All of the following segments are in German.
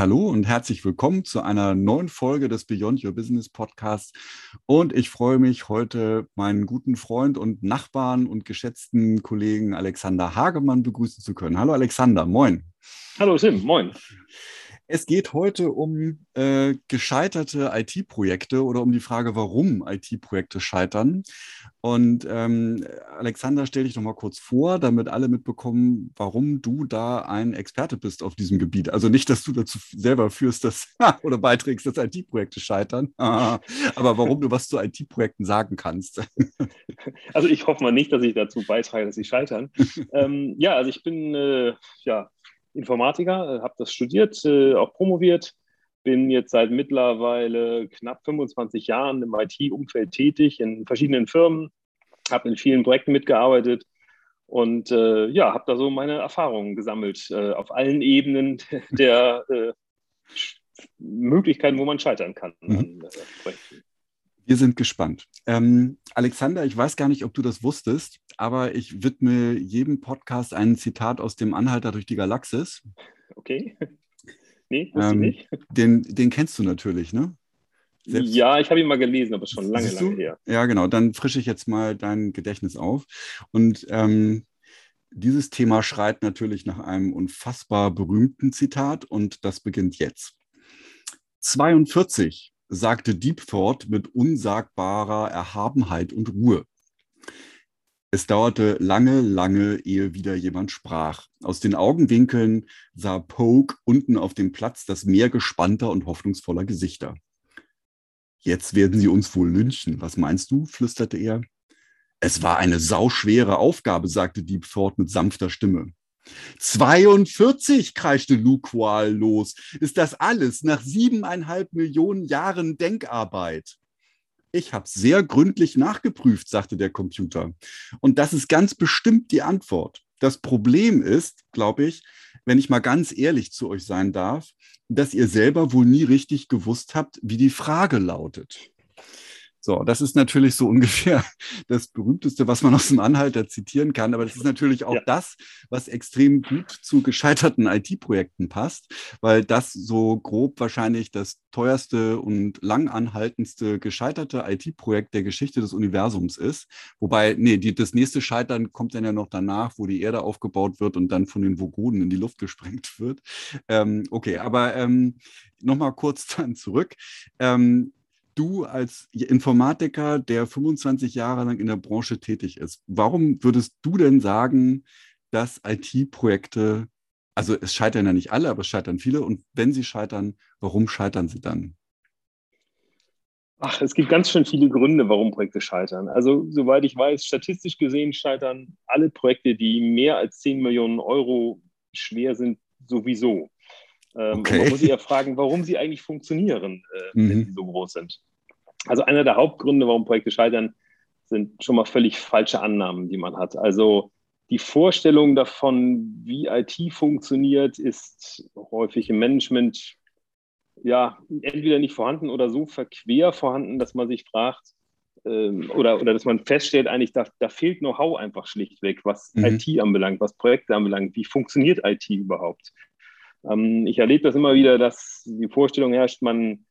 Hallo und herzlich willkommen zu einer neuen Folge des Beyond Your Business Podcasts. Und ich freue mich heute meinen guten Freund und Nachbarn und geschätzten Kollegen Alexander Hagemann begrüßen zu können. Hallo Alexander, moin. Hallo Sim, moin. Es geht heute um äh, gescheiterte IT-Projekte oder um die Frage, warum IT-Projekte scheitern. Und ähm, Alexander, stell dich doch mal kurz vor, damit alle mitbekommen, warum du da ein Experte bist auf diesem Gebiet. Also nicht, dass du dazu selber führst, dass oder beiträgst, dass IT-Projekte scheitern, aber warum du was zu IT-Projekten sagen kannst. Also ich hoffe mal nicht, dass ich dazu beitrage, dass sie scheitern. ähm, ja, also ich bin äh, ja Informatiker, äh, habe das studiert, äh, auch promoviert, bin jetzt seit mittlerweile knapp 25 Jahren im IT-Umfeld tätig, in verschiedenen Firmen, habe in vielen Projekten mitgearbeitet und äh, ja, habe da so meine Erfahrungen gesammelt äh, auf allen Ebenen der äh, Möglichkeiten, wo man scheitern kann mhm. an äh, Projekten. Wir sind gespannt. Ähm, Alexander, ich weiß gar nicht, ob du das wusstest, aber ich widme jedem Podcast ein Zitat aus dem Anhalter durch die Galaxis. Okay. Nee, wusste ähm, nicht. Den, den kennst du natürlich, ne? Selbst ja, ich habe ihn mal gelesen, aber schon lange, lange her. Ja, genau. Dann frische ich jetzt mal dein Gedächtnis auf. Und ähm, dieses Thema schreit natürlich nach einem unfassbar berühmten Zitat und das beginnt jetzt. 42 sagte Deepthought mit unsagbarer Erhabenheit und Ruhe. Es dauerte lange, lange, ehe wieder jemand sprach. Aus den Augenwinkeln sah Poke unten auf dem Platz das Meer gespannter und hoffnungsvoller Gesichter. Jetzt werden sie uns wohl lynchen. Was meinst du? flüsterte er. Es war eine sauschwere Aufgabe, sagte Deepthought mit sanfter Stimme. 42, kreischte Luqual los. Ist das alles nach siebeneinhalb Millionen Jahren Denkarbeit? Ich habe sehr gründlich nachgeprüft, sagte der Computer. Und das ist ganz bestimmt die Antwort. Das Problem ist, glaube ich, wenn ich mal ganz ehrlich zu euch sein darf, dass ihr selber wohl nie richtig gewusst habt, wie die Frage lautet. So, das ist natürlich so ungefähr das berühmteste, was man aus dem Anhalter zitieren kann. Aber das ist natürlich auch ja. das, was extrem gut zu gescheiterten IT-Projekten passt, weil das so grob wahrscheinlich das teuerste und langanhaltendste gescheiterte IT-Projekt der Geschichte des Universums ist. Wobei, nee, die, das nächste Scheitern kommt dann ja noch danach, wo die Erde aufgebaut wird und dann von den Vogonen in die Luft gesprengt wird. Ähm, okay, aber ähm, nochmal kurz dann zurück. Ähm, du als Informatiker, der 25 Jahre lang in der Branche tätig ist, warum würdest du denn sagen, dass IT-Projekte, also es scheitern ja nicht alle, aber es scheitern viele und wenn sie scheitern, warum scheitern sie dann? Ach, es gibt ganz schön viele Gründe, warum Projekte scheitern. Also, soweit ich weiß, statistisch gesehen scheitern alle Projekte, die mehr als 10 Millionen Euro schwer sind, sowieso. Ähm, okay. man muss sich ja fragen, warum sie eigentlich funktionieren, äh, mhm. wenn sie so groß sind. Also einer der Hauptgründe, warum Projekte scheitern, sind schon mal völlig falsche Annahmen, die man hat. Also die Vorstellung davon, wie IT funktioniert, ist häufig im Management ja entweder nicht vorhanden oder so verquer vorhanden, dass man sich fragt ähm, oder, oder dass man feststellt, eigentlich da, da fehlt Know-how einfach schlichtweg, was mhm. IT anbelangt, was Projekte anbelangt. Wie funktioniert IT überhaupt? Ähm, ich erlebe das immer wieder, dass die Vorstellung herrscht, man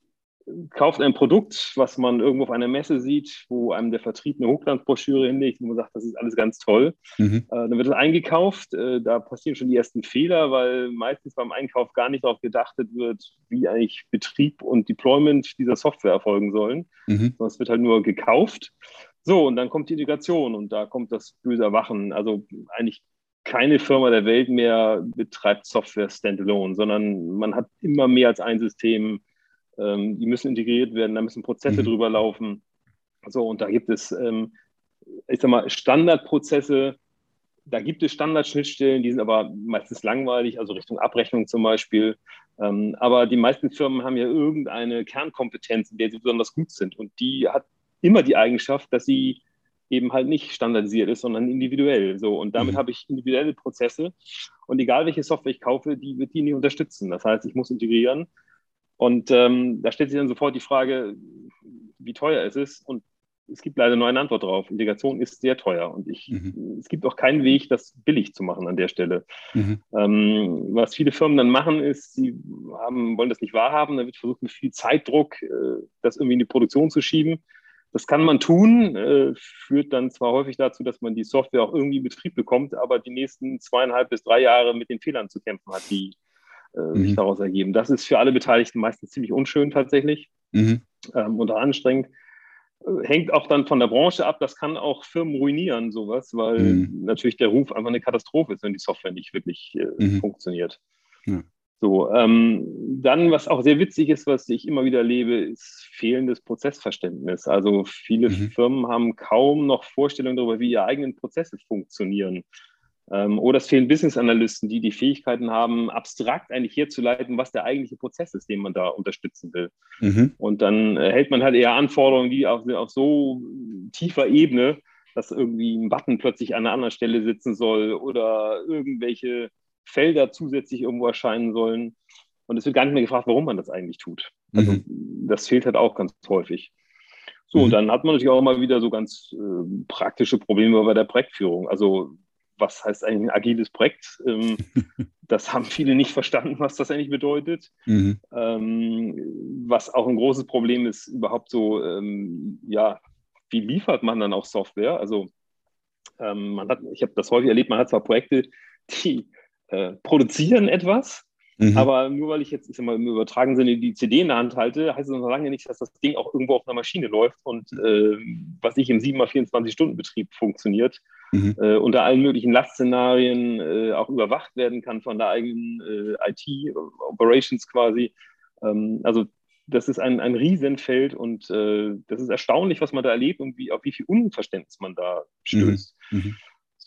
kauft ein Produkt, was man irgendwo auf einer Messe sieht, wo einem der Vertrieb eine Hochglanzbroschüre hinlegt, wo man sagt, das ist alles ganz toll. Mhm. Äh, dann wird es eingekauft. Äh, da passieren schon die ersten Fehler, weil meistens beim Einkauf gar nicht darauf gedacht wird, wie eigentlich Betrieb und Deployment dieser Software erfolgen sollen. Mhm. Sondern es wird halt nur gekauft. So, und dann kommt die Integration und da kommt das böse Erwachen. Also eigentlich keine Firma der Welt mehr betreibt Software standalone, sondern man hat immer mehr als ein System ähm, die müssen integriert werden, da müssen Prozesse mhm. drüber laufen. So, und da gibt es, ähm, ich sag mal, Standardprozesse, da gibt es Standardschnittstellen, die sind aber meistens langweilig, also Richtung Abrechnung zum Beispiel. Ähm, aber die meisten Firmen haben ja irgendeine Kernkompetenz, in der sie besonders gut sind. Und die hat immer die Eigenschaft, dass sie eben halt nicht standardisiert ist, sondern individuell. So, und damit mhm. habe ich individuelle Prozesse. Und egal welche Software ich kaufe, die wird die nicht unterstützen. Das heißt, ich muss integrieren. Und ähm, da stellt sich dann sofort die Frage, wie teuer es ist. Und es gibt leider nur eine Antwort drauf. Integration ist sehr teuer. Und ich, mhm. es gibt auch keinen Weg, das billig zu machen an der Stelle. Mhm. Ähm, was viele Firmen dann machen, ist, sie haben, wollen das nicht wahrhaben. Da wird versucht, mit viel Zeitdruck äh, das irgendwie in die Produktion zu schieben. Das kann man tun, äh, führt dann zwar häufig dazu, dass man die Software auch irgendwie in Betrieb bekommt, aber die nächsten zweieinhalb bis drei Jahre mit den Fehlern zu kämpfen hat, die äh, mhm. sich daraus ergeben. Das ist für alle Beteiligten meistens ziemlich unschön tatsächlich mhm. ähm, und anstrengend. Äh, hängt auch dann von der Branche ab. Das kann auch Firmen ruinieren, sowas, weil mhm. natürlich der Ruf einfach eine Katastrophe ist, wenn die Software nicht wirklich mhm. funktioniert. Ja. So, ähm, dann, was auch sehr witzig ist, was ich immer wieder erlebe, ist fehlendes Prozessverständnis. Also viele mhm. Firmen haben kaum noch Vorstellungen darüber, wie ihre eigenen Prozesse funktionieren. Ähm, oder es fehlen Business-Analysten, die die Fähigkeiten haben, abstrakt eigentlich herzuleiten, was der eigentliche Prozess ist, den man da unterstützen will. Mhm. Und dann äh, hält man halt eher Anforderungen, die auf, auf so tiefer Ebene, dass irgendwie ein Button plötzlich an einer anderen Stelle sitzen soll oder irgendwelche Felder zusätzlich irgendwo erscheinen sollen. Und es wird gar nicht mehr gefragt, warum man das eigentlich tut. Also mhm. das fehlt halt auch ganz häufig. So, mhm. und dann hat man natürlich auch mal wieder so ganz äh, praktische Probleme bei der Projektführung. Also was heißt eigentlich ein agiles Projekt? Ähm, das haben viele nicht verstanden, was das eigentlich bedeutet. Mhm. Ähm, was auch ein großes Problem ist, überhaupt so, ähm, ja, wie liefert man dann auch Software? Also ähm, man hat, ich habe das häufig erlebt, man hat zwar Projekte, die äh, produzieren etwas, mhm. aber nur weil ich jetzt ich sag mal, im übertragenen Sinne die CD in der Hand halte, heißt es noch lange nicht, dass das Ding auch irgendwo auf einer Maschine läuft und äh, was ich im 7x24-Stunden-Betrieb funktioniert, mhm. äh, unter allen möglichen Lastszenarien äh, auch überwacht werden kann von der eigenen äh, IT-Operations quasi. Ähm, also das ist ein, ein Riesenfeld und äh, das ist erstaunlich, was man da erlebt und wie, auf wie viel Unverständnis man da stößt. Mhm.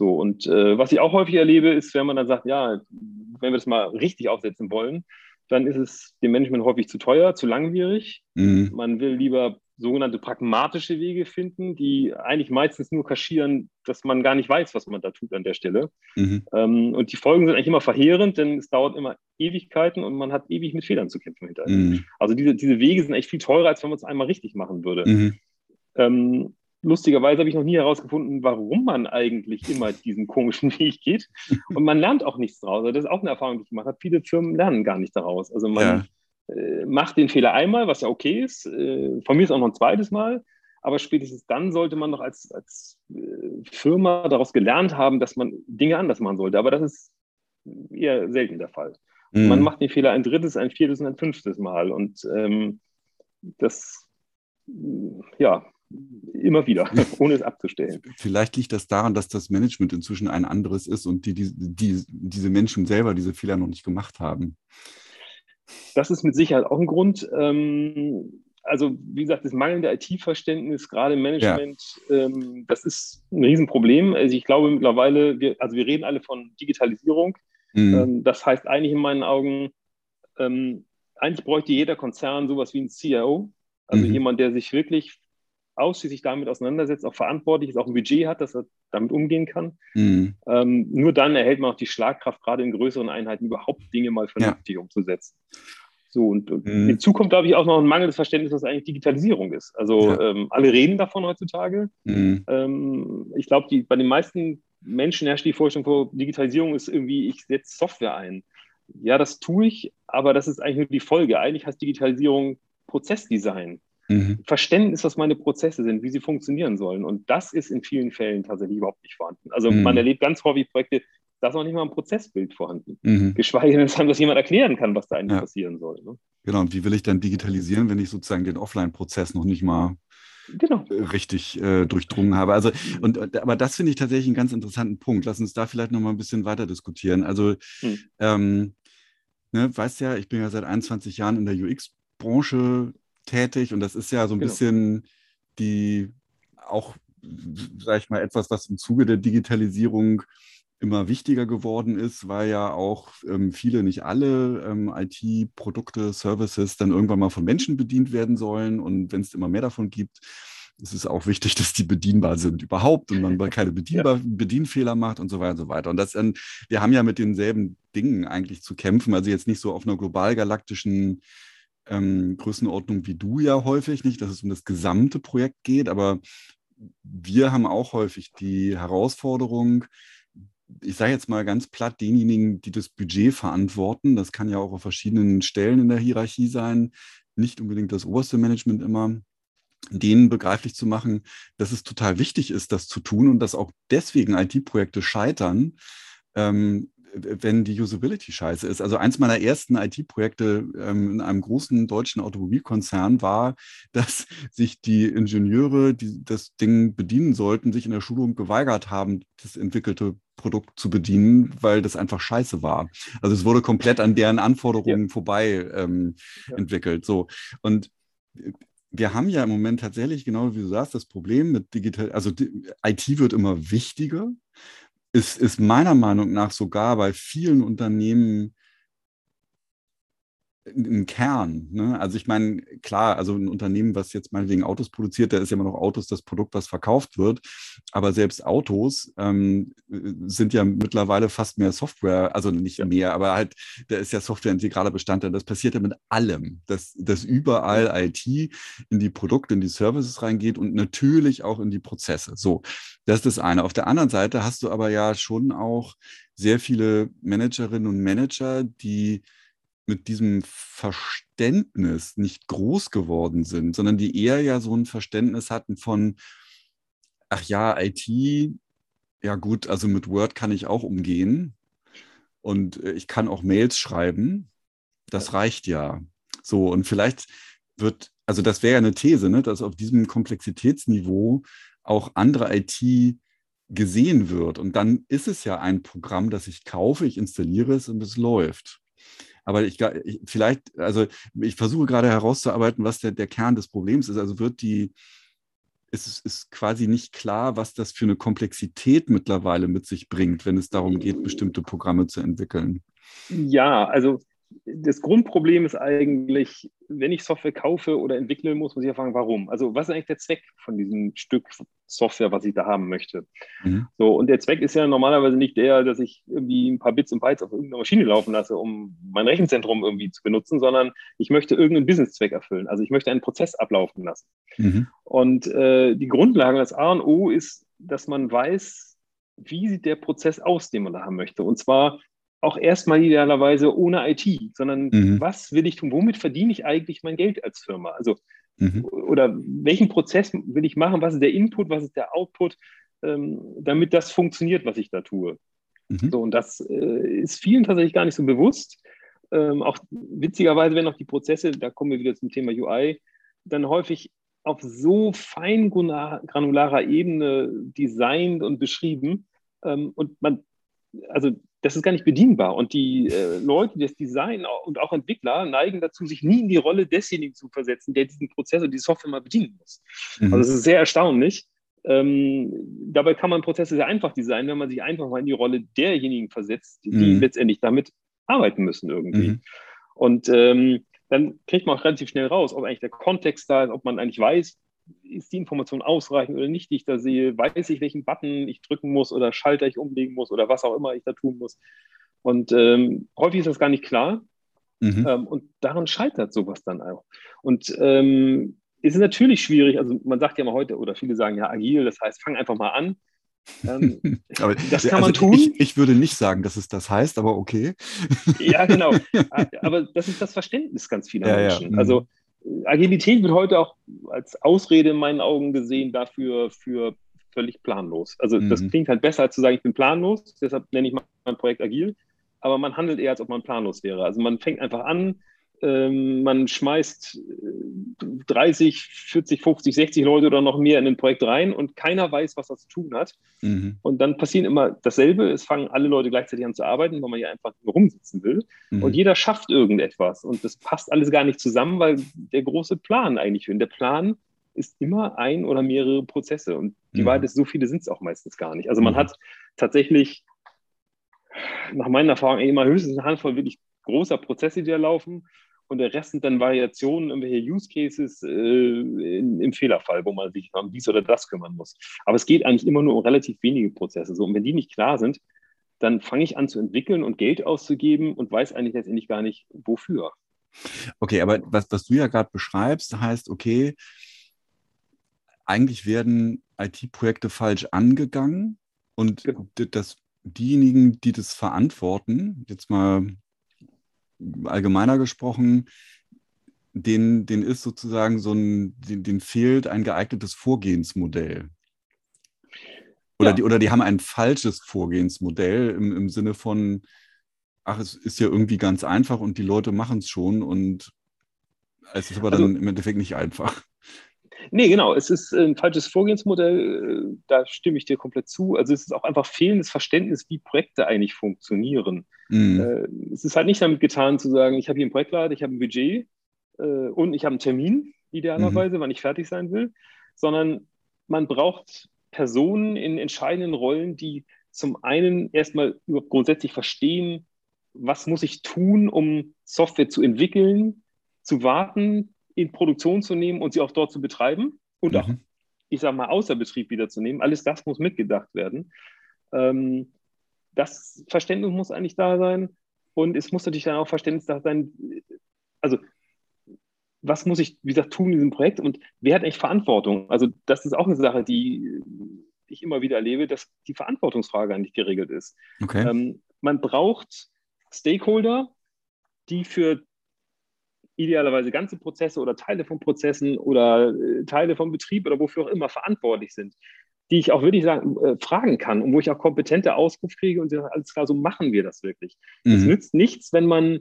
So, und äh, was ich auch häufig erlebe, ist, wenn man dann sagt, ja, wenn wir das mal richtig aufsetzen wollen, dann ist es dem Management häufig zu teuer, zu langwierig. Mhm. Man will lieber sogenannte pragmatische Wege finden, die eigentlich meistens nur kaschieren, dass man gar nicht weiß, was man da tut an der Stelle. Mhm. Ähm, und die Folgen sind eigentlich immer verheerend, denn es dauert immer Ewigkeiten und man hat ewig mit Fehlern zu kämpfen hinterher. Mhm. Also diese, diese Wege sind echt viel teurer, als wenn man es einmal richtig machen würde. Mhm. Ähm, lustigerweise habe ich noch nie herausgefunden, warum man eigentlich immer diesen komischen Weg geht. Und man lernt auch nichts daraus. Also das ist auch eine Erfahrung, die ich gemacht habe. Viele Firmen lernen gar nicht daraus. Also man ja. äh, macht den Fehler einmal, was ja okay ist. Äh, von mir ist auch noch ein zweites Mal. Aber spätestens dann sollte man noch als, als äh, Firma daraus gelernt haben, dass man Dinge anders machen sollte. Aber das ist eher selten der Fall. Mhm. Man macht den Fehler ein drittes, ein viertes und ein fünftes Mal. Und ähm, das, ja, immer wieder, ohne es abzustellen. Vielleicht liegt das daran, dass das Management inzwischen ein anderes ist und die, die, die, diese Menschen selber diese Fehler noch nicht gemacht haben. Das ist mit Sicherheit auch ein Grund. Ähm, also, wie gesagt, das mangelnde IT-Verständnis, gerade im Management, ja. ähm, das ist ein Riesenproblem. Also, ich glaube mittlerweile, wir, also wir reden alle von Digitalisierung. Mhm. Das heißt eigentlich in meinen Augen, eigentlich bräuchte jeder Konzern sowas wie ein CIO, also mhm. jemand, der sich wirklich ausschließlich damit auseinandersetzt, auch verantwortlich ist, auch ein Budget hat, dass er damit umgehen kann. Mhm. Ähm, nur dann erhält man auch die Schlagkraft, gerade in größeren Einheiten überhaupt Dinge mal vernünftig ja. umzusetzen. So, und, und mhm. hinzu kommt, glaube ich, auch noch ein mangelndes Verständnis, was eigentlich Digitalisierung ist. Also ja. ähm, alle reden davon heutzutage. Mhm. Ähm, ich glaube, bei den meisten Menschen herrscht die Vorstellung vor, Digitalisierung ist irgendwie, ich setze Software ein. Ja, das tue ich, aber das ist eigentlich nur die Folge. Eigentlich heißt Digitalisierung Prozessdesign mhm. Verständnis, was meine Prozesse sind, wie sie funktionieren sollen. Und das ist in vielen Fällen tatsächlich überhaupt nicht vorhanden. Also mhm. man erlebt ganz häufig Projekte, da ist noch nicht mal ein Prozessbild vorhanden. Mhm. Geschweige denn, dass jemand erklären kann, was da eigentlich ja. passieren soll. Ne? Genau, und wie will ich dann digitalisieren, wenn ich sozusagen den Offline-Prozess noch nicht mal genau. richtig äh, durchdrungen habe. Also, und, aber das finde ich tatsächlich einen ganz interessanten Punkt. Lass uns da vielleicht noch mal ein bisschen weiter diskutieren. Also, hm. ähm, ne, weißt ja, ich bin ja seit 21 Jahren in der UX-Branche tätig und das ist ja so ein genau. bisschen die auch, sag ich mal, etwas, was im Zuge der Digitalisierung immer wichtiger geworden ist, weil ja auch ähm, viele, nicht alle ähm, IT-Produkte, Services dann irgendwann mal von Menschen bedient werden sollen. Und wenn es immer mehr davon gibt, ist es auch wichtig, dass die bedienbar sind überhaupt und man keine Bedienbar ja. Bedienfehler macht und so weiter und so weiter. Und das, ähm, wir haben ja mit denselben Dingen eigentlich zu kämpfen, also jetzt nicht so auf einer global galaktischen ähm, Größenordnung wie du ja häufig, nicht, dass es um das gesamte Projekt geht, aber wir haben auch häufig die Herausforderung, ich sage jetzt mal ganz platt, denjenigen, die das Budget verantworten, das kann ja auch auf verschiedenen Stellen in der Hierarchie sein, nicht unbedingt das oberste Management immer, denen begreiflich zu machen, dass es total wichtig ist, das zu tun und dass auch deswegen IT-Projekte scheitern, ähm, wenn die Usability scheiße ist. Also eins meiner ersten IT-Projekte ähm, in einem großen deutschen Automobilkonzern war, dass sich die Ingenieure, die das Ding bedienen sollten, sich in der Schulung geweigert haben, das entwickelte Produkt zu bedienen, weil das einfach scheiße war. Also es wurde komplett an deren Anforderungen ja. vorbei ähm, ja. entwickelt. So. Und wir haben ja im Moment tatsächlich, genau wie du sagst, das Problem mit digital, also IT wird immer wichtiger ist, ist meiner Meinung nach sogar bei vielen Unternehmen im Kern. Ne? Also ich meine, klar, also ein Unternehmen, was jetzt meinetwegen Autos produziert, da ist ja immer noch Autos das Produkt, was verkauft wird. Aber selbst Autos ähm, sind ja mittlerweile fast mehr Software, also nicht mehr, aber halt, da ist ja Software integraler Bestandteil. Das passiert ja mit allem, dass, dass überall IT in die Produkte, in die Services reingeht und natürlich auch in die Prozesse. So, das ist das eine. Auf der anderen Seite hast du aber ja schon auch sehr viele Managerinnen und Manager, die mit diesem Verständnis nicht groß geworden sind, sondern die eher ja so ein Verständnis hatten von, ach ja, IT, ja gut, also mit Word kann ich auch umgehen und äh, ich kann auch Mails schreiben. Das reicht ja. So, und vielleicht wird, also das wäre ja eine These, ne, dass auf diesem Komplexitätsniveau auch andere IT gesehen wird. Und dann ist es ja ein Programm, das ich kaufe, ich installiere es und es läuft. Aber ich, vielleicht, also ich versuche gerade herauszuarbeiten, was der, der Kern des Problems ist. Also wird die, ist, ist quasi nicht klar, was das für eine Komplexität mittlerweile mit sich bringt, wenn es darum geht, bestimmte Programme zu entwickeln. Ja, also das Grundproblem ist eigentlich, wenn ich Software kaufe oder entwickle, muss man sich ja fragen, warum? Also was ist eigentlich der Zweck von diesem Stück Software, was ich da haben möchte? Mhm. So, und der Zweck ist ja normalerweise nicht der, dass ich irgendwie ein paar Bits und Bytes auf irgendeiner Maschine laufen lasse, um mein Rechenzentrum irgendwie zu benutzen, sondern ich möchte irgendeinen Businesszweck erfüllen. Also ich möchte einen Prozess ablaufen lassen. Mhm. Und äh, die Grundlage, das A und O ist, dass man weiß, wie sieht der Prozess aus, den man da haben möchte. Und zwar auch erstmal idealerweise ohne IT, sondern mhm. was will ich tun? Womit verdiene ich eigentlich mein Geld als Firma? Also, mhm. oder welchen Prozess will ich machen? Was ist der Input? Was ist der Output? Ähm, damit das funktioniert, was ich da tue. Mhm. So, und das äh, ist vielen tatsächlich gar nicht so bewusst. Ähm, auch witzigerweise werden auch die Prozesse, da kommen wir wieder zum Thema UI, dann häufig auf so feingranularer Ebene designt und beschrieben. Ähm, und man, also das ist gar nicht bedienbar. Und die äh, Leute, die das Design und auch Entwickler neigen dazu, sich nie in die Rolle desjenigen zu versetzen, der diesen Prozess und die Software mal bedienen muss. Mhm. Also es ist sehr erstaunlich. Ähm, dabei kann man Prozesse sehr einfach designen, wenn man sich einfach mal in die Rolle derjenigen versetzt, die mhm. letztendlich damit arbeiten müssen irgendwie. Mhm. Und ähm, dann kriegt man auch relativ schnell raus, ob eigentlich der Kontext da ist, ob man eigentlich weiß, ist die Information ausreichend oder nicht, die ich da sehe? Weiß ich, welchen Button ich drücken muss oder Schalter ich umlegen muss oder was auch immer ich da tun muss? Und ähm, häufig ist das gar nicht klar. Mhm. Ähm, und daran scheitert sowas dann auch. Und ähm, ist natürlich schwierig, also man sagt ja mal heute, oder viele sagen ja agil, das heißt, fang einfach mal an. Ähm, aber, das kann also man tun. Ich, ich, würde nicht sagen, dass es das heißt, aber okay. ja, genau. Aber das ist das Verständnis ganz vieler ja, Menschen. Ja. Mhm. Also Agilität wird heute auch als Ausrede in meinen Augen gesehen dafür für völlig planlos. Also mhm. das klingt halt besser, als zu sagen, ich bin planlos, deshalb nenne ich mein Projekt agil, aber man handelt eher, als ob man planlos wäre. Also man fängt einfach an, ähm, man schmeißt 30, 40, 50, 60 Leute oder noch mehr in ein Projekt rein und keiner weiß, was das zu tun hat. Mhm. Und dann passiert immer dasselbe. Es fangen alle Leute gleichzeitig an zu arbeiten, weil man ja einfach nur rumsitzen will. Mhm. Und jeder schafft irgendetwas. Und das passt alles gar nicht zusammen, weil der große Plan eigentlich fehlt. Der Plan ist immer ein oder mehrere Prozesse. Und die mhm. Wahrheit ist, so viele sind es auch meistens gar nicht. Also man mhm. hat tatsächlich nach meiner Erfahrung immer höchstens eine Handvoll wirklich großer Prozesse, die da laufen und der Rest sind dann Variationen, irgendwelche Use Cases äh, in, im Fehlerfall, wo man sich um dies oder das kümmern muss. Aber es geht eigentlich immer nur um relativ wenige Prozesse. So, und wenn die nicht klar sind, dann fange ich an zu entwickeln und Geld auszugeben und weiß eigentlich letztendlich gar nicht, wofür. Okay, aber was, was du ja gerade beschreibst, heißt, okay, eigentlich werden IT-Projekte falsch angegangen und genau. das diejenigen, die das verantworten, jetzt mal allgemeiner gesprochen, denen, denen ist sozusagen so ein, denen fehlt ein geeignetes Vorgehensmodell. Oder, ja. die, oder die haben ein falsches Vorgehensmodell im, im Sinne von, ach, es ist ja irgendwie ganz einfach und die Leute machen es schon und es ist aber also, dann im Endeffekt nicht einfach. Nee, genau. Es ist ein falsches Vorgehensmodell. Da stimme ich dir komplett zu. Also es ist auch einfach fehlendes Verständnis, wie Projekte eigentlich funktionieren. Mhm. Es ist halt nicht damit getan zu sagen, ich habe hier ein Projektleiter, ich habe ein Budget äh, und ich habe einen Termin, idealerweise, mhm. wann ich fertig sein will, sondern man braucht Personen in entscheidenden Rollen, die zum einen erstmal grundsätzlich verstehen, was muss ich tun, um Software zu entwickeln, zu warten, in Produktion zu nehmen und sie auch dort zu betreiben und mhm. auch, ich sage mal, außer Betrieb wiederzunehmen. Alles das muss mitgedacht werden. Ähm, das Verständnis muss eigentlich da sein und es muss natürlich dann auch Verständnis da sein, also was muss ich, wie gesagt, tun in diesem Projekt und wer hat eigentlich Verantwortung? Also das ist auch eine Sache, die ich immer wieder erlebe, dass die Verantwortungsfrage eigentlich geregelt ist. Okay. Ähm, man braucht Stakeholder, die für idealerweise ganze Prozesse oder Teile von Prozessen oder äh, Teile vom Betrieb oder wofür auch immer verantwortlich sind, die ich auch wirklich sagen, äh, fragen kann und wo ich auch kompetente Auskunft kriege und sage, alles klar, so machen wir das wirklich. Es mhm. nützt nichts, wenn man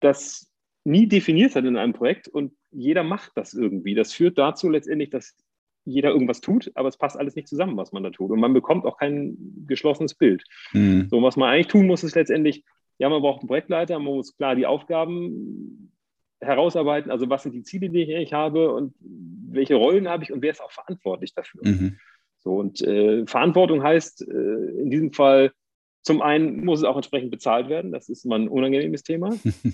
das nie definiert hat in einem Projekt und jeder macht das irgendwie. Das führt dazu letztendlich, dass jeder irgendwas tut, aber es passt alles nicht zusammen, was man da tut. Und man bekommt auch kein geschlossenes Bild. Mhm. So, was man eigentlich tun muss, ist letztendlich, ja, man braucht einen Projektleiter, man muss klar die Aufgaben herausarbeiten, also was sind die Ziele, die ich habe und welche Rollen habe ich und wer ist auch verantwortlich dafür. Mhm. So, und äh, Verantwortung heißt äh, in diesem Fall, zum einen muss es auch entsprechend bezahlt werden, das ist mal ein unangenehmes Thema.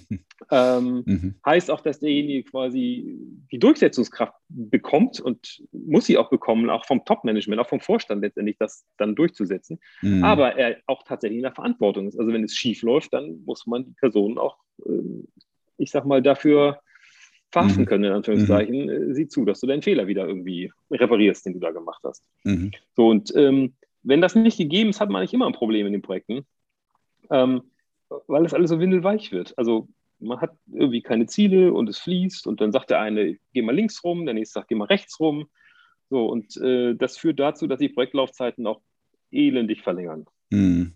ähm, mhm. Heißt auch, dass derjenige quasi die Durchsetzungskraft bekommt und muss sie auch bekommen, auch vom Top-Management, auch vom Vorstand letztendlich, das dann durchzusetzen. Mhm. Aber er auch tatsächlich in der Verantwortung ist. Also wenn es schief läuft, dann muss man die Person auch, äh, ich sag mal, dafür verhaften mhm. können, in Anführungszeichen, mhm. Äh, sieh zu, dass du deinen Fehler wieder irgendwie reparierst, den du da gemacht hast. Mhm. So, und ähm, wenn das nicht gegeben ist, hat man eigentlich immer ein Problem in den Projekten, ähm, weil das alles so windelweich wird. Also man hat irgendwie keine Ziele und es fließt und dann sagt der eine, geh mal links rum, der nächste sagt, geh mal rechts rum. So, und äh, das führt dazu, dass die Projektlaufzeiten auch elendig verlängern. Mhm.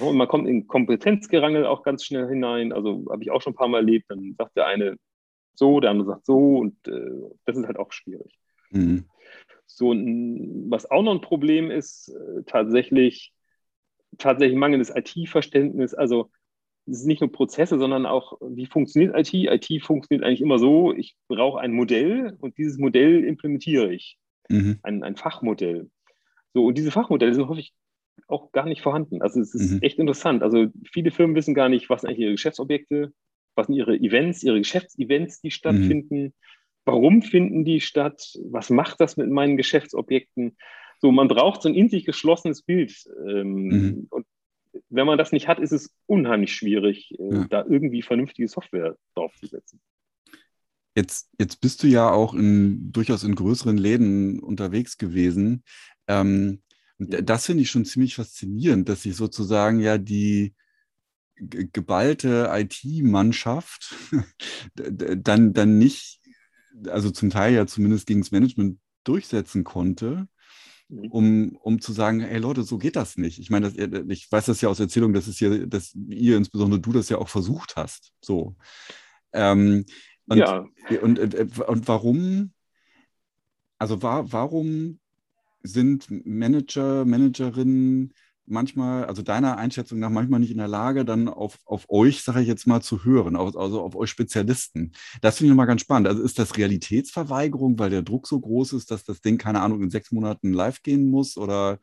Und man kommt in Kompetenzgerangel auch ganz schnell hinein. Also habe ich auch schon ein paar Mal erlebt. Dann sagt der eine so, der andere sagt so und äh, das ist halt auch schwierig. Mhm. So, was auch noch ein Problem ist, äh, tatsächlich, tatsächlich mangelndes IT-Verständnis. Also es ist nicht nur Prozesse, sondern auch, wie funktioniert IT? IT funktioniert eigentlich immer so, ich brauche ein Modell und dieses Modell implementiere ich. Mhm. Ein, ein Fachmodell. So, und diese Fachmodelle sind häufig auch gar nicht vorhanden. Also es ist mhm. echt interessant. Also viele Firmen wissen gar nicht, was sind eigentlich ihre Geschäftsobjekte, was sind ihre Events, ihre Geschäftsevents, die stattfinden. Mhm warum finden die statt, was macht das mit meinen Geschäftsobjekten. So, man braucht so ein in sich geschlossenes Bild. Ähm, mhm. Und wenn man das nicht hat, ist es unheimlich schwierig, äh, ja. da irgendwie vernünftige Software draufzusetzen. Jetzt, jetzt bist du ja auch in, durchaus in größeren Läden unterwegs gewesen. Ähm, das finde ich schon ziemlich faszinierend, dass sich sozusagen ja die geballte IT-Mannschaft dann, dann nicht also zum Teil ja zumindest gegen das Management durchsetzen konnte, mhm. um, um zu sagen, hey Leute, so geht das nicht. Ich meine, das, ich weiß das ja aus Erzählung, dass es hier, dass ihr, insbesondere du, das ja auch versucht hast. So. Ähm, und, ja. und, und, und warum, also war, warum sind Manager, Managerinnen manchmal, also deiner Einschätzung nach, manchmal nicht in der Lage, dann auf, auf euch, sage ich jetzt mal, zu hören, auf, also auf euch Spezialisten. Das finde ich nochmal ganz spannend. Also ist das Realitätsverweigerung, weil der Druck so groß ist, dass das Ding, keine Ahnung, in sechs Monaten live gehen muss oder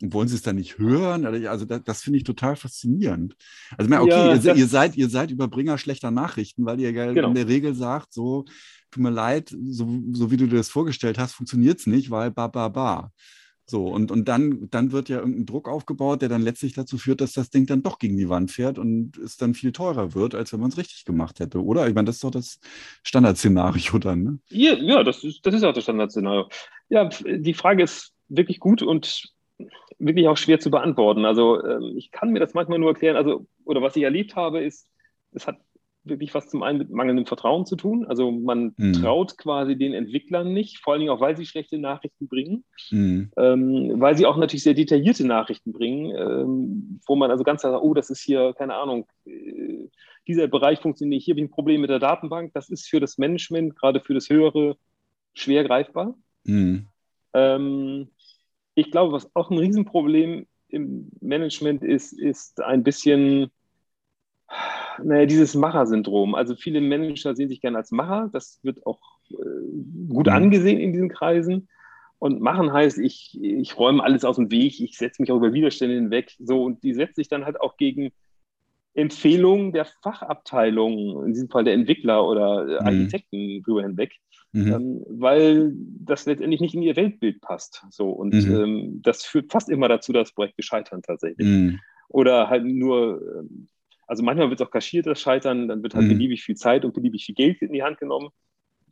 wollen sie es dann nicht hören? Also das, das finde ich total faszinierend. Also okay, ja, ihr, ihr, seid, ihr seid Überbringer schlechter Nachrichten, weil ihr genau. in der Regel sagt, so, tut mir leid, so, so wie du dir das vorgestellt hast, funktioniert es nicht, weil ba, ba, ba. So, und, und dann, dann wird ja irgendein Druck aufgebaut, der dann letztlich dazu führt, dass das Ding dann doch gegen die Wand fährt und es dann viel teurer wird, als wenn man es richtig gemacht hätte, oder? Ich meine, das ist doch das Standardszenario dann, ne? Ja, ja das, ist, das ist auch das Standardszenario. Ja, die Frage ist wirklich gut und wirklich auch schwer zu beantworten. Also ähm, ich kann mir das manchmal nur erklären, also, oder was ich erlebt habe, ist, es hat wirklich was zum einen mit mangelndem Vertrauen zu tun. Also man mhm. traut quasi den Entwicklern nicht, vor allen Dingen auch, weil sie schlechte Nachrichten bringen, mhm. ähm, weil sie auch natürlich sehr detaillierte Nachrichten bringen, ähm, wo man also ganz sagt, oh, das ist hier, keine Ahnung, äh, dieser Bereich funktioniert nicht, hier habe ich ein Problem mit der Datenbank. Das ist für das Management, gerade für das Höhere, schwer greifbar. Mhm. Ähm, ich glaube, was auch ein Riesenproblem im Management ist, ist ein bisschen naja, dieses Macher-Syndrom. Also viele Manager sehen sich gerne als Macher. Das wird auch äh, gut mhm. angesehen in diesen Kreisen. Und machen heißt, ich, ich räume alles aus dem Weg, ich setze mich auch über Widerstände hinweg. So, und die setze ich dann halt auch gegen Empfehlungen der Fachabteilung, in diesem Fall der Entwickler oder mhm. Architekten drüber hinweg, mhm. ähm, weil das letztendlich nicht in ihr Weltbild passt. So, und mhm. ähm, das führt fast immer dazu, dass Projekte scheitern tatsächlich. Mhm. Oder halt nur ähm, also manchmal wird es auch kaschiert, das Scheitern, dann wird halt mhm. beliebig viel Zeit und beliebig viel Geld in die Hand genommen.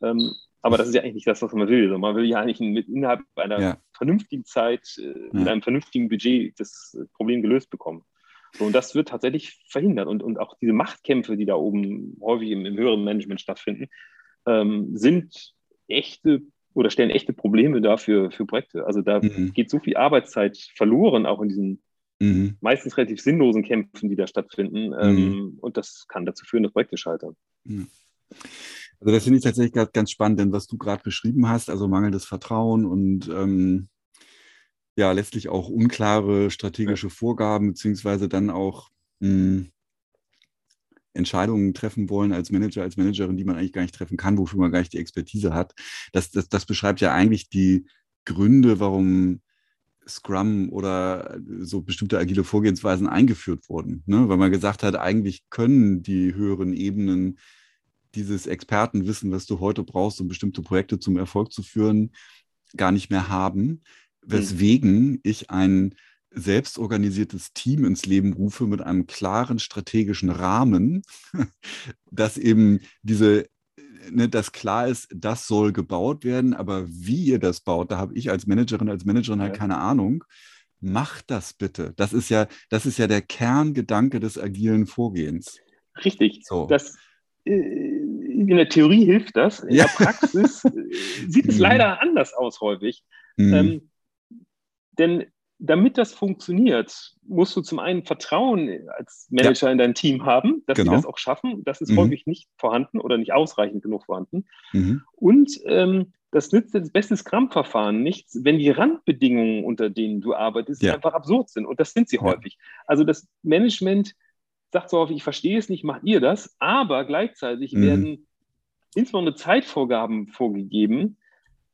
Ähm, aber das ist ja eigentlich nicht das, was man will. Also man will ja eigentlich mit innerhalb einer ja. vernünftigen Zeit, äh, ja. mit einem vernünftigen Budget das Problem gelöst bekommen. So, und das wird tatsächlich verhindert. Und, und auch diese Machtkämpfe, die da oben häufig im, im höheren Management stattfinden, ähm, sind echte oder stellen echte Probleme dar für, Projekte. Also da mhm. geht so viel Arbeitszeit verloren, auch in diesen mhm. meistens relativ sinnlosen Kämpfen, die da stattfinden. Ähm, mhm. und das kann dazu führen, dass Projekte scheitern. Also das finde ich tatsächlich ganz spannend, denn was du gerade beschrieben hast, also mangelndes Vertrauen und ähm, ja, letztlich auch unklare strategische Vorgaben, beziehungsweise dann auch mh, hm, Entscheidungen treffen wollen als Manager, als Managerin, die man eigentlich gar nicht treffen kann, wofür man gar nicht die Expertise hat. Das, das, das beschreibt ja eigentlich die Gründe, warum Scrum oder so bestimmte agile Vorgehensweisen eingeführt wurden. Ne? Weil man gesagt hat, eigentlich können die höheren Ebenen dieses Expertenwissen, was du heute brauchst, um bestimmte Projekte zum Erfolg zu führen, gar nicht mehr haben. Mhm. Weswegen ich ein selbstorganisiertes Team ins Leben rufe mit einem klaren strategischen Rahmen, das eben diese ne, dass klar ist, das soll gebaut werden, aber wie ihr das baut, da habe ich als Managerin, als Managerin halt keine Ahnung. Macht das bitte. Das ist ja, das ist ja der Kerngedanke des agilen Vorgehens. Richtig. So. Das, äh, in der Theorie hilft das. In ja. der Praxis äh, sieht es mhm. leider anders aus häufig. Mhm. Ähm, denn damit das funktioniert, musst du zum einen Vertrauen als Manager ja. in dein Team haben, dass genau. sie das auch schaffen. Das ist mhm. häufig nicht vorhanden oder nicht ausreichend genug vorhanden. Mhm. Und ähm, das nützt das beste Scrum-Verfahren nichts, wenn die Randbedingungen, unter denen du arbeitest, ja. einfach absurd sind. Und das sind sie ja. häufig. Also das Management sagt so häufig, ich verstehe es nicht, macht ihr das? Aber gleichzeitig mhm. werden insbesondere Zeitvorgaben vorgegeben,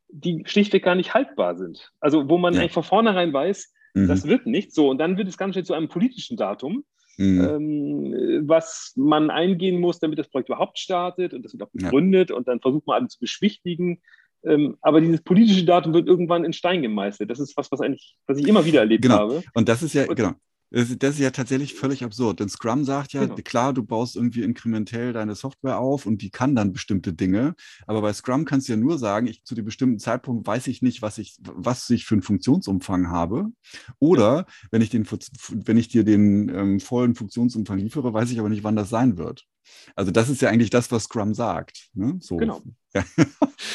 die schlichtweg gar nicht haltbar sind. Also wo man ja. eigentlich von vornherein weiß, Mhm. Das wird nicht so. Und dann wird es ganz schnell zu einem politischen Datum, mhm. ähm, was man eingehen muss, damit das Projekt überhaupt startet. Und das wird auch begründet. Ja. Und dann versucht man alles zu beschwichtigen. Ähm, aber dieses politische Datum wird irgendwann in Stein gemeißelt. Das ist was, was eigentlich, was ich immer wieder erlebt genau. habe. Und das ist ja, und, genau. Das ist ja tatsächlich völlig absurd. Denn Scrum sagt ja, genau. klar, du baust irgendwie inkrementell deine Software auf und die kann dann bestimmte Dinge. Aber bei Scrum kannst du ja nur sagen, ich zu dem bestimmten Zeitpunkt weiß ich nicht, was ich, was ich für einen Funktionsumfang habe. Oder wenn ich, den, wenn ich dir den ähm, vollen Funktionsumfang liefere, weiß ich aber nicht, wann das sein wird. Also das ist ja eigentlich das, was Scrum sagt. Ne? So. Genau. Ja.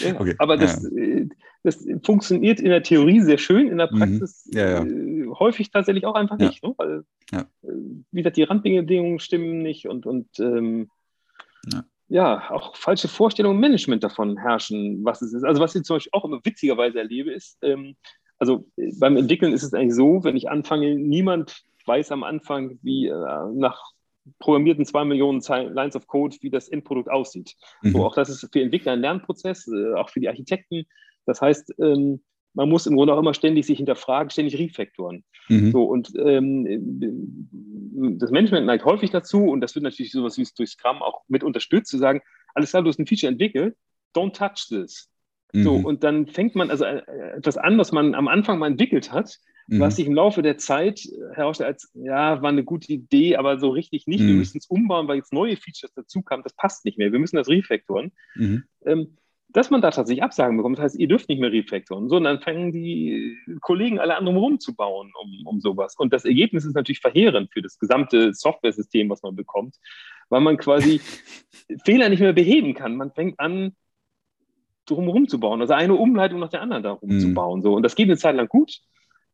ja. Okay. Aber das, ja. Äh, das funktioniert in der Theorie sehr schön, in der mhm. Praxis ja, äh, häufig tatsächlich auch einfach nicht. Ne? Weil, äh, wie gesagt, die Randbedingungen stimmen nicht und, und ähm, ja. auch falsche Vorstellungen im Management davon herrschen, was es ist. Also was ich zum Beispiel auch immer witzigerweise erlebe, ist, ähm, also beim Entwickeln ist es eigentlich so, wenn ich anfange, niemand weiß am Anfang, wie äh, nach programmierten zwei Millionen Lines of Code, wie das Endprodukt aussieht. Mhm. So, auch das ist für Entwickler ein Lernprozess, äh, auch für die Architekten. Das heißt, ähm, man muss im Grunde auch immer ständig sich hinterfragen, ständig refaktoren. Mhm. So, und ähm, das Management neigt häufig dazu, und das wird natürlich sowas wie es durch Scrum auch mit unterstützt, zu sagen, alles klar, du hast ein Feature entwickelt, don't touch this. Mhm. So, und dann fängt man also äh, etwas an, was man am Anfang mal entwickelt hat, mhm. was sich im Laufe der Zeit herausstellt als, ja, war eine gute Idee, aber so richtig nicht. Mhm. Wir müssen es umbauen, weil jetzt neue Features dazu kamen. Das passt nicht mehr. Wir müssen das refaktoren. Mhm. Ähm, dass man da tatsächlich Absagen bekommt. Das heißt, ihr dürft nicht mehr refactoren. So, und dann fangen die Kollegen alle anderen rumzubauen um, um sowas. Und das Ergebnis ist natürlich verheerend für das gesamte Software-System, was man bekommt, weil man quasi Fehler nicht mehr beheben kann. Man fängt an, drumherum zu bauen. Also eine Umleitung nach der anderen darum mhm. zu bauen. So. Und das geht eine Zeit lang gut,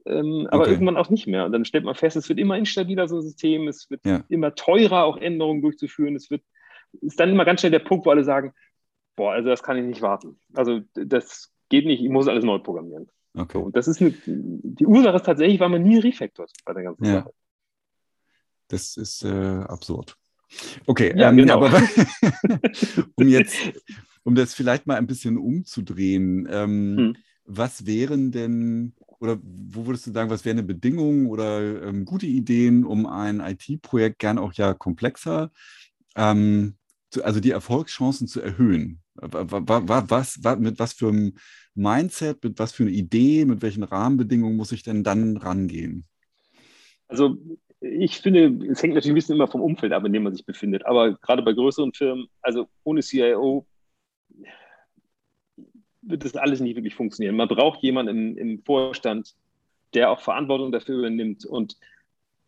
ähm, aber okay. irgendwann auch nicht mehr. Und dann stellt man fest, es wird immer instabiler, so ein System, es wird ja. immer teurer, auch Änderungen durchzuführen. Es wird, ist dann immer ganz schnell der Punkt, wo alle sagen, boah, also das kann ich nicht warten. Also das geht nicht, ich muss alles neu programmieren. Okay. So, und das ist eine, die Ursache ist tatsächlich, weil man nie refactort bei der ganzen ja. Sache. Das ist äh, absurd. Okay, ja, ähm, genau. aber um jetzt, um das vielleicht mal ein bisschen umzudrehen, ähm, hm. was wären denn oder wo würdest du sagen, was wären Bedingungen oder ähm, gute Ideen, um ein IT-Projekt gern auch ja komplexer, ähm, zu, also die Erfolgschancen zu erhöhen? Was, was, mit was für einem Mindset, mit was für einer Idee, mit welchen Rahmenbedingungen muss ich denn dann rangehen? Also ich finde, es hängt natürlich ein bisschen immer vom Umfeld ab, in dem man sich befindet. Aber gerade bei größeren Firmen, also ohne CIO wird das alles nicht wirklich funktionieren. Man braucht jemanden im, im Vorstand, der auch Verantwortung dafür übernimmt. Und,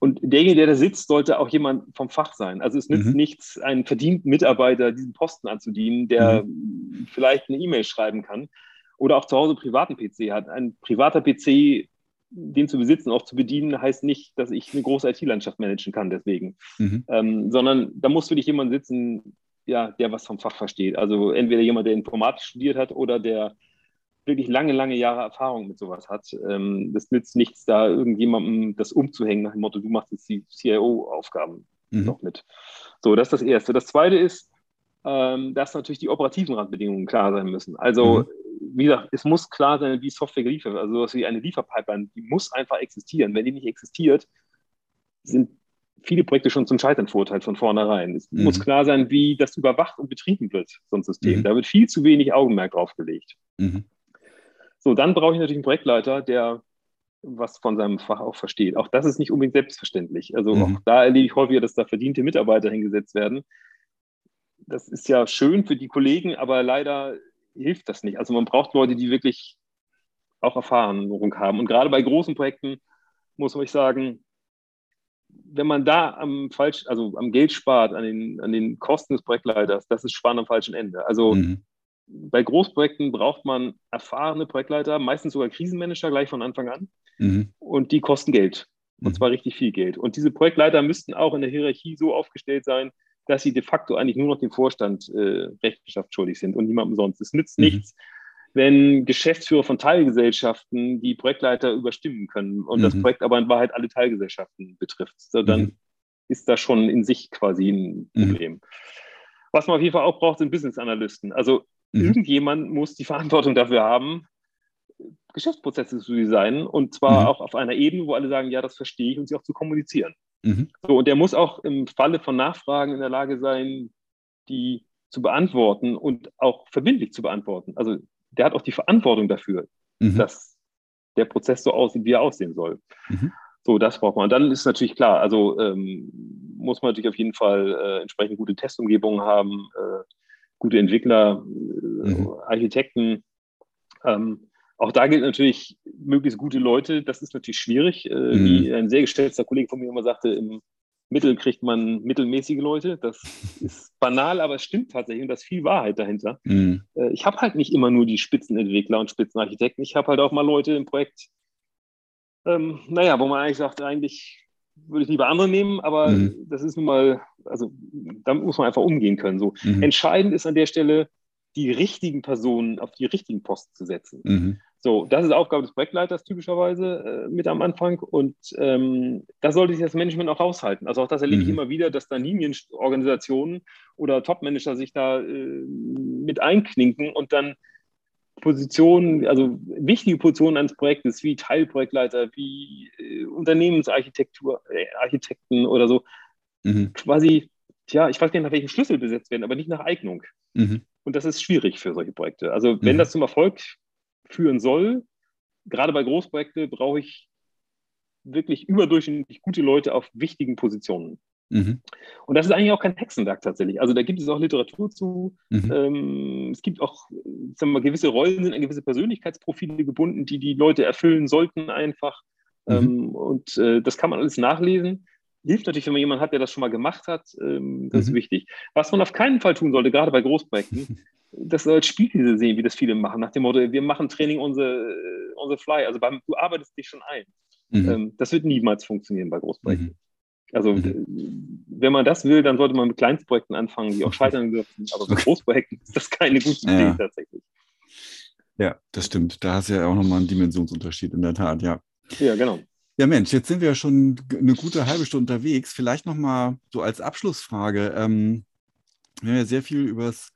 und derjenige, der da sitzt, sollte auch jemand vom Fach sein. Also es nützt mhm. nichts, einen verdienten Mitarbeiter diesen Posten anzudienen, der mhm. vielleicht eine E-Mail schreiben kann oder auch zu Hause einen privaten PC hat. Ein privater PC, den zu besitzen, auch zu bedienen, heißt nicht, dass ich eine große IT-Landschaft managen kann deswegen. Mhm. Ähm, sondern da muss wirklich jemand sitzen, ja, der was vom Fach versteht. Also entweder jemand, der Informatik studiert hat oder der wirklich lange, lange Jahre Erfahrung mit sowas hat. Ähm, das nützt nichts, da irgendjemandem das umzuhängen nach dem Motto, du machst jetzt die CIO-Aufgaben mhm. noch mit. So, das ist das Erste. Das Zweite ist, ähm, dass natürlich die operativen Randbedingungen klar sein müssen. Also, mhm. wie gesagt, es muss klar sein, wie Software geliefert wird. Also, sowas wie eine Lieferpipeline, die muss einfach existieren. Wenn die nicht existiert, sind viele Projekte schon zum Scheitern verurteilt von vornherein. Es mhm. muss klar sein, wie das überwacht und betrieben wird, so ein System. Mhm. Da wird viel zu wenig Augenmerk drauf gelegt. Mhm. So, dann brauche ich natürlich einen Projektleiter, der was von seinem Fach auch versteht. Auch das ist nicht unbedingt selbstverständlich. Also mhm. auch da erlebe ich häufiger, dass da verdiente Mitarbeiter hingesetzt werden. Das ist ja schön für die Kollegen, aber leider hilft das nicht. Also man braucht Leute, die wirklich auch Erfahrung haben. Und gerade bei großen Projekten muss man sagen, wenn man da am falsch, also am Geld spart, an den, an den Kosten des Projektleiters, das ist Sparen am falschen Ende. Also mhm. Bei Großprojekten braucht man erfahrene Projektleiter, meistens sogar Krisenmanager gleich von Anfang an. Mhm. Und die kosten Geld. Und mhm. zwar richtig viel Geld. Und diese Projektleiter müssten auch in der Hierarchie so aufgestellt sein, dass sie de facto eigentlich nur noch dem Vorstand äh, Rechenschaft schuldig sind und niemandem sonst. Es nützt mhm. nichts, wenn Geschäftsführer von Teilgesellschaften die Projektleiter überstimmen können und mhm. das Projekt aber in Wahrheit alle Teilgesellschaften betrifft, so, dann mhm. ist das schon in sich quasi ein mhm. Problem. Mhm. Was man auf jeden Fall auch braucht, sind Business Analysten. Also mhm. irgendjemand muss die Verantwortung dafür haben, Geschäftsprozesse zu designen und zwar mhm. auch auf einer Ebene, wo alle sagen, ja, das verstehe ich und sie auch zu kommunizieren. So, und der muss auch im Falle von Nachfragen in der Lage sein, die zu beantworten und auch verbindlich zu beantworten. Also der hat auch die Verantwortung dafür, mhm. dass der Prozess so aussieht, wie er aussehen soll. Mhm. So, das braucht man. Und dann ist natürlich klar, also ähm, muss man natürlich auf jeden Fall äh, entsprechend gute Testumgebungen haben, äh, gute Entwickler, äh, mhm. Architekten. Ähm, auch da gilt natürlich möglichst gute Leute. Das ist natürlich schwierig. Äh, mhm. Wie ein sehr geschätzter Kollege von mir immer sagte, im Mittel kriegt man mittelmäßige Leute. Das ist banal, aber es stimmt tatsächlich und da ist viel Wahrheit dahinter. Mhm. Äh, ich habe halt nicht immer nur die Spitzenentwickler und Spitzenarchitekten. Ich habe halt auch mal Leute im Projekt, ähm, naja, wo man eigentlich sagt, eigentlich würde ich lieber andere nehmen, aber mhm. das ist nun mal, also damit muss man einfach umgehen können. So. Mhm. Entscheidend ist an der Stelle, die richtigen Personen auf die richtigen Posten zu setzen. Mhm. So, das ist Aufgabe des Projektleiters typischerweise äh, mit am Anfang und ähm, da sollte sich das Management auch raushalten. Also auch das erlebe mhm. ich immer wieder, dass da Linienorganisationen oder Topmanager sich da äh, mit einklinken und dann Positionen, also wichtige Positionen eines Projektes wie Teilprojektleiter, wie äh, Unternehmensarchitektur, äh, Architekten oder so, mhm. quasi, ja, ich weiß gar nicht, nach welchem Schlüssel besetzt werden, aber nicht nach Eignung. Mhm. Und das ist schwierig für solche Projekte. Also wenn mhm. das zum Erfolg führen soll. Gerade bei Großprojekten brauche ich wirklich überdurchschnittlich gute Leute auf wichtigen Positionen. Mhm. Und das ist eigentlich auch kein Hexenwerk tatsächlich. Also da gibt es auch Literatur zu. Mhm. Ähm, es gibt auch, sagen wir mal, gewisse Rollen sind an gewisse Persönlichkeitsprofile gebunden, die die Leute erfüllen sollten einfach. Mhm. Ähm, und äh, das kann man alles nachlesen. Hilft natürlich, wenn man jemanden hat, der das schon mal gemacht hat. Ähm, das ist mhm. wichtig. Was man auf keinen Fall tun sollte, gerade bei Großprojekten, das als Spielwiese sehen, wie das viele machen, nach dem Motto, wir machen Training on the, on the fly. Also beim, du arbeitest dich schon ein. Mhm. Ähm, das wird niemals funktionieren bei Großprojekten. Also mhm. wenn man das will, dann sollte man mit Kleinstprojekten anfangen, die auch scheitern dürfen. Aber okay. Großprojekten ist das keine gute Idee ja. tatsächlich. Ja, das stimmt. Da hast du ja auch nochmal einen Dimensionsunterschied in der Tat, ja. Ja, genau. Ja, Mensch, jetzt sind wir ja schon eine gute halbe Stunde unterwegs. Vielleicht nochmal so als Abschlussfrage. Ähm, wir haben ja sehr viel über das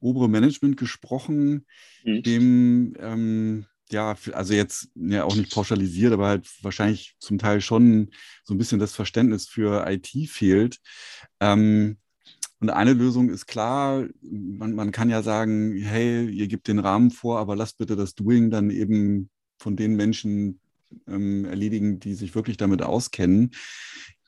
obere Management gesprochen, mhm. dem ähm, ja, also jetzt ja auch nicht pauschalisiert, aber halt wahrscheinlich zum Teil schon so ein bisschen das Verständnis für IT fehlt. Ähm, und eine Lösung ist klar, man, man kann ja sagen, hey, ihr gebt den Rahmen vor, aber lasst bitte das Doing dann eben von den Menschen ähm, erledigen, die sich wirklich damit auskennen.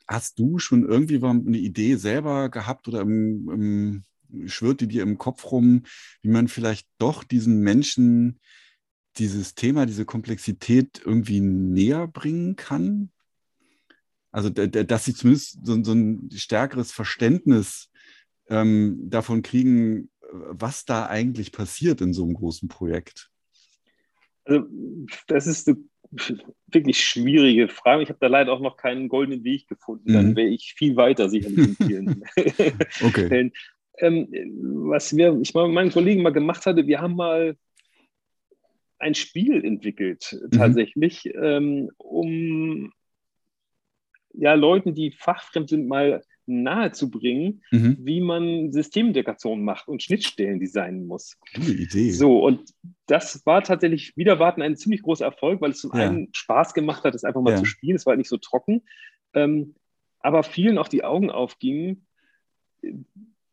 Hast du schon irgendwie eine Idee selber gehabt oder im, im, schwirrt die dir im Kopf rum, wie man vielleicht doch diesen Menschen dieses Thema, diese Komplexität irgendwie näher bringen kann? Also, dass sie zumindest so, so ein stärkeres Verständnis ähm, davon kriegen, was da eigentlich passiert in so einem großen Projekt. Also, das ist eine wirklich schwierige Frage. Ich habe da leider auch noch keinen goldenen Weg gefunden. Mhm. Dann wäre ich viel weiter sicherlich in vielen okay. Fällen. Ähm, was wir, ich mal mit meinen Kollegen mal gemacht hatte, wir haben mal ein Spiel entwickelt, mhm. tatsächlich, mhm. ähm, um ja, Leuten, die fachfremd sind, mal nahezubringen, mhm. wie man Systemintegration macht und Schnittstellen designen muss. Gute Idee. So, und das war tatsächlich wieder warten ein ziemlich großer Erfolg, weil es zum ja. einen Spaß gemacht hat, es einfach mal ja. zu spielen. Es war halt nicht so trocken. Ähm, aber vielen auch die Augen aufgingen,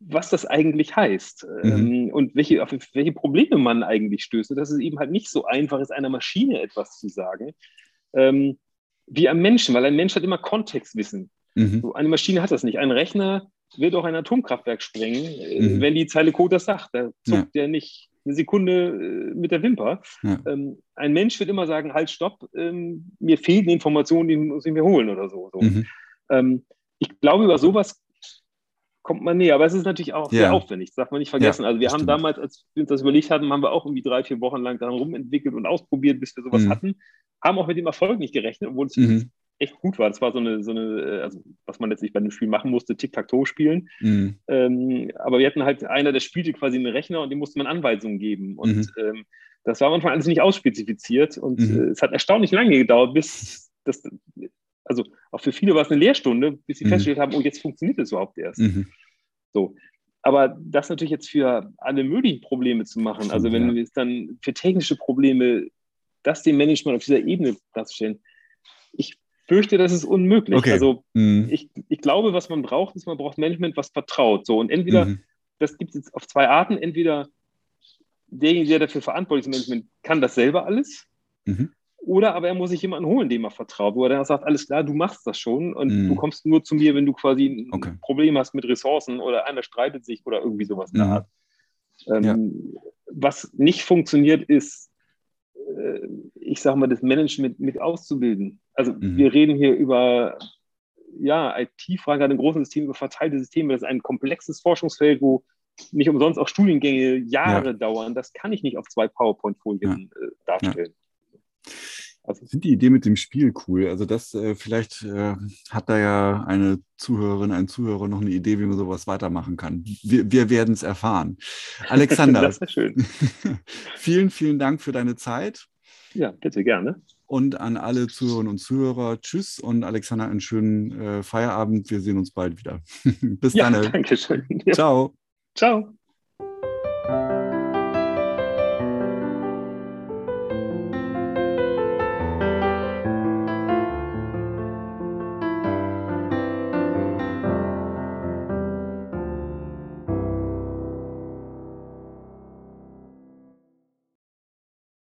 was das eigentlich heißt mhm. ähm, und welche, auf welche Probleme man eigentlich stößt. Und dass es eben halt nicht so einfach ist, einer Maschine etwas zu sagen, ähm, wie einem Menschen, weil ein Mensch hat immer Kontextwissen. Mhm. So, eine Maschine hat das nicht. Ein Rechner wird auch ein Atomkraftwerk sprengen, äh, mhm. wenn die Zeile Code das sagt. Da zuckt ja. der nicht eine Sekunde äh, mit der Wimper. Ja. Ähm, ein Mensch wird immer sagen, halt, stopp, ähm, mir fehlen Informationen, die muss ich mir holen oder so. so. Mhm. Ähm, ich glaube, über sowas kommt man näher. Aber es ist natürlich auch ja. sehr aufwendig, das darf man nicht vergessen. Ja, also wir haben stimmt. damals, als wir uns das überlegt hatten, haben wir auch irgendwie drei, vier Wochen lang daran rumentwickelt und ausprobiert, bis wir sowas mhm. hatten. Haben auch mit dem Erfolg nicht gerechnet, obwohl es mhm. echt gut war. Das war so eine, so eine, äh, also was man letztlich bei dem Spiel machen musste, Tic-Tac-Toe spielen. Mhm. Ähm, aber wir hatten halt einer, der spielte quasi einen Rechner und dem musste man Anweisungen geben. Und mhm. ähm, das war manchmal alles nicht ausspezifiziert. Und mhm. äh, es hat erstaunlich lange gedauert, bis das also auch für viele war es eine Lehrstunde, bis sie mhm. festgestellt haben, oh, jetzt funktioniert das überhaupt erst. Mhm. So. Aber das natürlich jetzt für alle möglichen Probleme zu machen, also wenn wir es dann für technische Probleme, das dem Management auf dieser Ebene darzustellen, ich fürchte, das ist unmöglich. Okay. Also mhm. ich, ich glaube, was man braucht, ist, man braucht Management, was vertraut. So, und entweder, mhm. das gibt es jetzt auf zwei Arten, entweder derjenige, der dafür verantwortlich ist, Management, kann das selber alles. Mhm. Oder aber er muss sich jemanden holen, dem er vertraut, wo er dann sagt, alles klar, du machst das schon und mm. du kommst nur zu mir, wenn du quasi ein okay. Problem hast mit Ressourcen oder einer streitet sich oder irgendwie sowas der mhm. Ähm, ja. Was nicht funktioniert, ist, äh, ich sage mal, das Management mit auszubilden. Also mhm. wir reden hier über ja, IT-Fragen, ein großes System, über verteilte Systeme. Das ist ein komplexes Forschungsfeld, wo nicht umsonst auch Studiengänge Jahre ja. dauern. Das kann ich nicht auf zwei PowerPoint-Folien ja. äh, darstellen. Also ich finde die Idee mit dem Spiel cool. Also das äh, vielleicht äh, hat da ja eine Zuhörerin, ein Zuhörer noch eine Idee, wie man sowas weitermachen kann. Wir, wir werden es erfahren. Alexander, das schön. vielen, vielen Dank für deine Zeit. Ja, bitte gerne. Und an alle Zuhörerinnen und Zuhörer, tschüss und Alexander, einen schönen äh, Feierabend. Wir sehen uns bald wieder. Bis ja, dann. Danke schön. Ja. Ciao. Ciao.